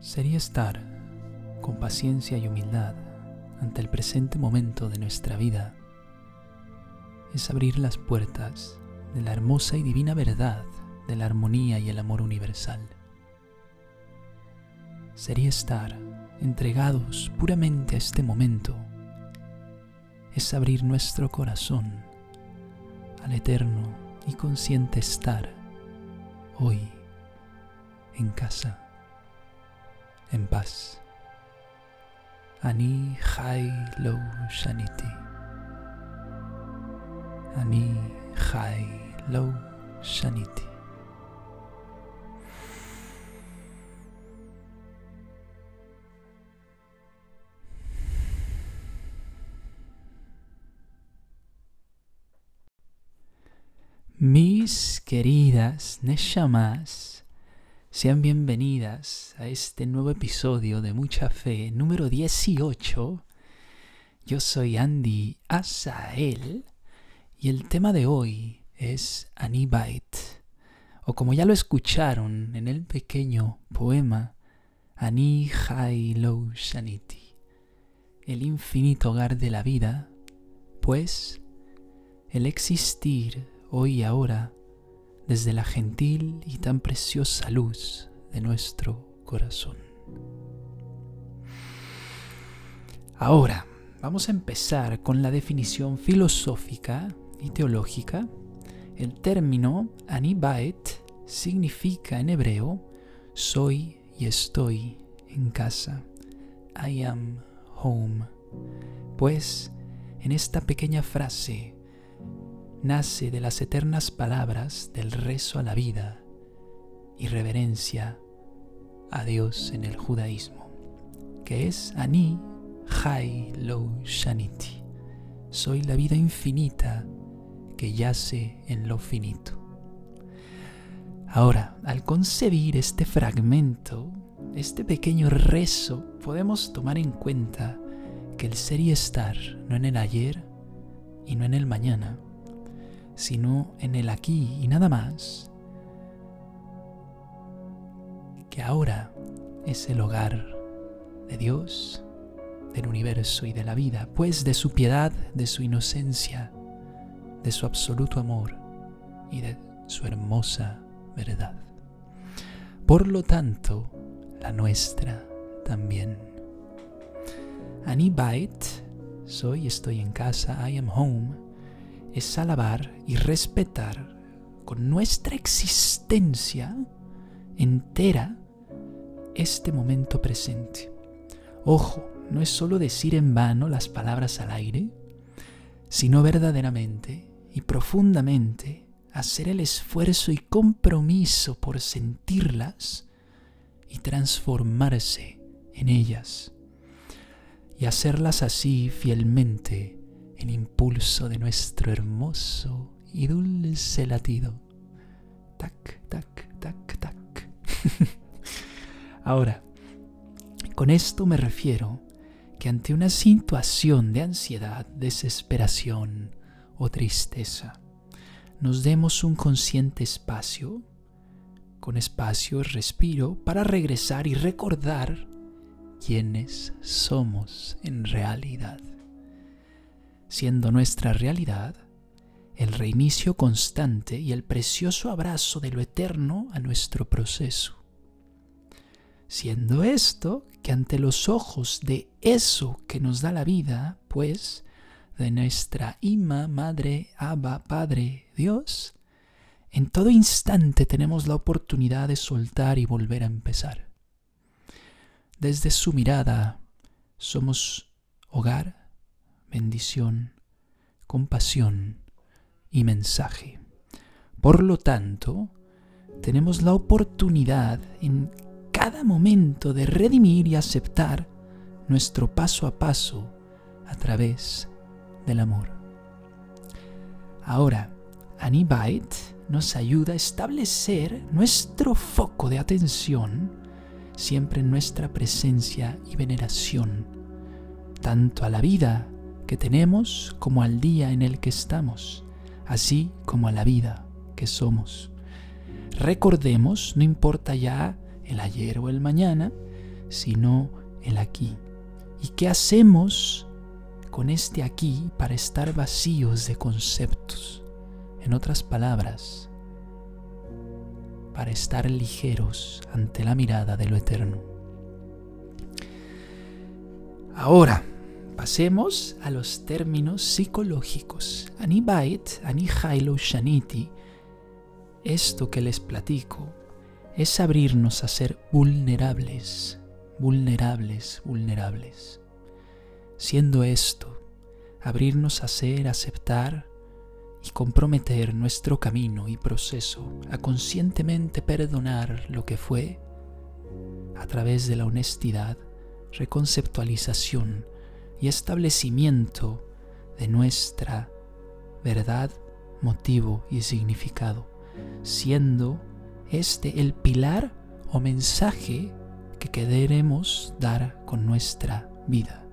sería estar con paciencia y humildad ante el presente momento de nuestra vida. Es abrir las puertas de la hermosa y divina verdad de la armonía y el amor universal. Sería estar entregados puramente a este momento. Es abrir nuestro corazón al eterno y consciente estar hoy en casa, en paz. Ani Jai Lo Shaniti. Ani Jai Lo Shaniti. Mis queridas Neshamas, sean bienvenidas a este nuevo episodio de Mucha Fe, número 18. Yo soy Andy Asael y el tema de hoy es Anibite, o como ya lo escucharon en el pequeño poema Ani Hai Lo Shaniti, el infinito hogar de la vida, pues el existir hoy y ahora desde la gentil y tan preciosa luz de nuestro corazón. Ahora, vamos a empezar con la definición filosófica y teológica. El término anibait significa en hebreo soy y estoy en casa. I am home. Pues en esta pequeña frase nace de las eternas palabras del rezo a la vida y reverencia a Dios en el judaísmo, que es Ani Hai Lo Shaniti. Soy la vida infinita que yace en lo finito. Ahora, al concebir este fragmento, este pequeño rezo, podemos tomar en cuenta que el ser y estar no en el ayer y no en el mañana, sino en el aquí y nada más, que ahora es el hogar de Dios, del universo y de la vida, pues de su piedad, de su inocencia, de su absoluto amor y de su hermosa verdad. Por lo tanto, la nuestra también. Anibait, soy, estoy en casa, I am home, es alabar y respetar con nuestra existencia entera este momento presente. Ojo, no es solo decir en vano las palabras al aire, sino verdaderamente y profundamente hacer el esfuerzo y compromiso por sentirlas y transformarse en ellas, y hacerlas así fielmente el impulso de nuestro hermoso y dulce latido. Tac, tac, tac, tac. Ahora, con esto me refiero que ante una situación de ansiedad, desesperación o tristeza, nos demos un consciente espacio, con espacio respiro, para regresar y recordar quiénes somos en realidad siendo nuestra realidad el reinicio constante y el precioso abrazo de lo eterno a nuestro proceso. Siendo esto que ante los ojos de eso que nos da la vida, pues, de nuestra Ima, Madre, Abba, Padre, Dios, en todo instante tenemos la oportunidad de soltar y volver a empezar. Desde su mirada somos hogar, bendición, compasión y mensaje. Por lo tanto, tenemos la oportunidad en cada momento de redimir y aceptar nuestro paso a paso a través del amor. Ahora, Anibite nos ayuda a establecer nuestro foco de atención siempre en nuestra presencia y veneración, tanto a la vida que tenemos como al día en el que estamos, así como a la vida que somos. Recordemos, no importa ya el ayer o el mañana, sino el aquí. ¿Y qué hacemos con este aquí para estar vacíos de conceptos? En otras palabras, para estar ligeros ante la mirada de lo eterno. Ahora, pasemos a los términos psicológicos. Anibait, Anihailo Shaniti, esto que les platico, es abrirnos a ser vulnerables, vulnerables, vulnerables. Siendo esto, abrirnos a ser, aceptar y comprometer nuestro camino y proceso a conscientemente perdonar lo que fue a través de la honestidad, reconceptualización y establecimiento de nuestra verdad, motivo y significado, siendo este el pilar o mensaje que queremos dar con nuestra vida.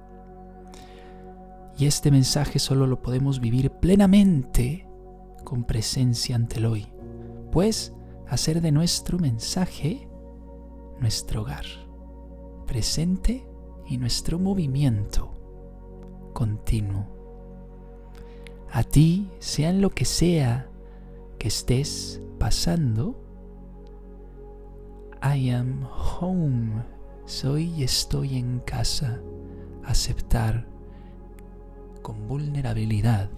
Y este mensaje solo lo podemos vivir plenamente con presencia ante el hoy, pues hacer de nuestro mensaje nuestro hogar, presente y nuestro movimiento continuo. A ti, sea en lo que sea que estés pasando, I am home. Soy y estoy en casa. Aceptar con vulnerabilidad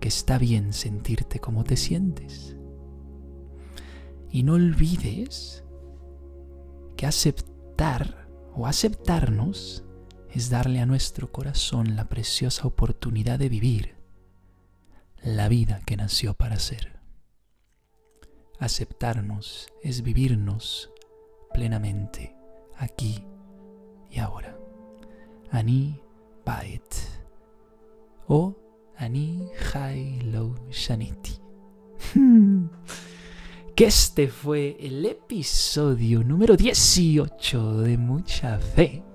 que está bien sentirte como te sientes. Y no olvides que aceptar o aceptarnos es darle a nuestro corazón la preciosa oportunidad de vivir la vida que nació para ser. Aceptarnos es vivirnos plenamente aquí y ahora. Ani Baet o Ani Lo Shaniti. que este fue el episodio número 18 de Mucha Fe.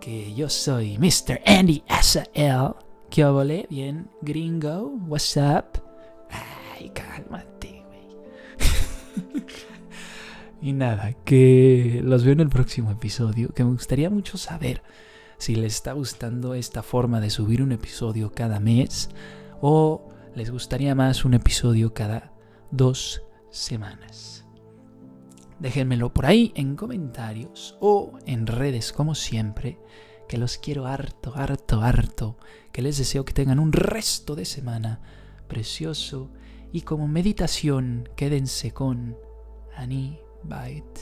Que yo soy Mr. Andy S.L. ¿Qué obole? Bien, gringo, what's up? Ay, cálmate. y nada, que los veo en el próximo episodio, que me gustaría mucho saber si les está gustando esta forma de subir un episodio cada mes o les gustaría más un episodio cada dos semanas. Déjenmelo por ahí en comentarios o en redes como siempre, que los quiero harto, harto, harto, que les deseo que tengan un resto de semana precioso y como meditación quédense con Ani Bait.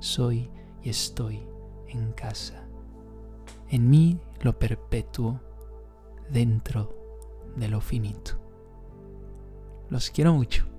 Soy y estoy en casa. En mí lo perpetuo dentro de lo finito. Los quiero mucho.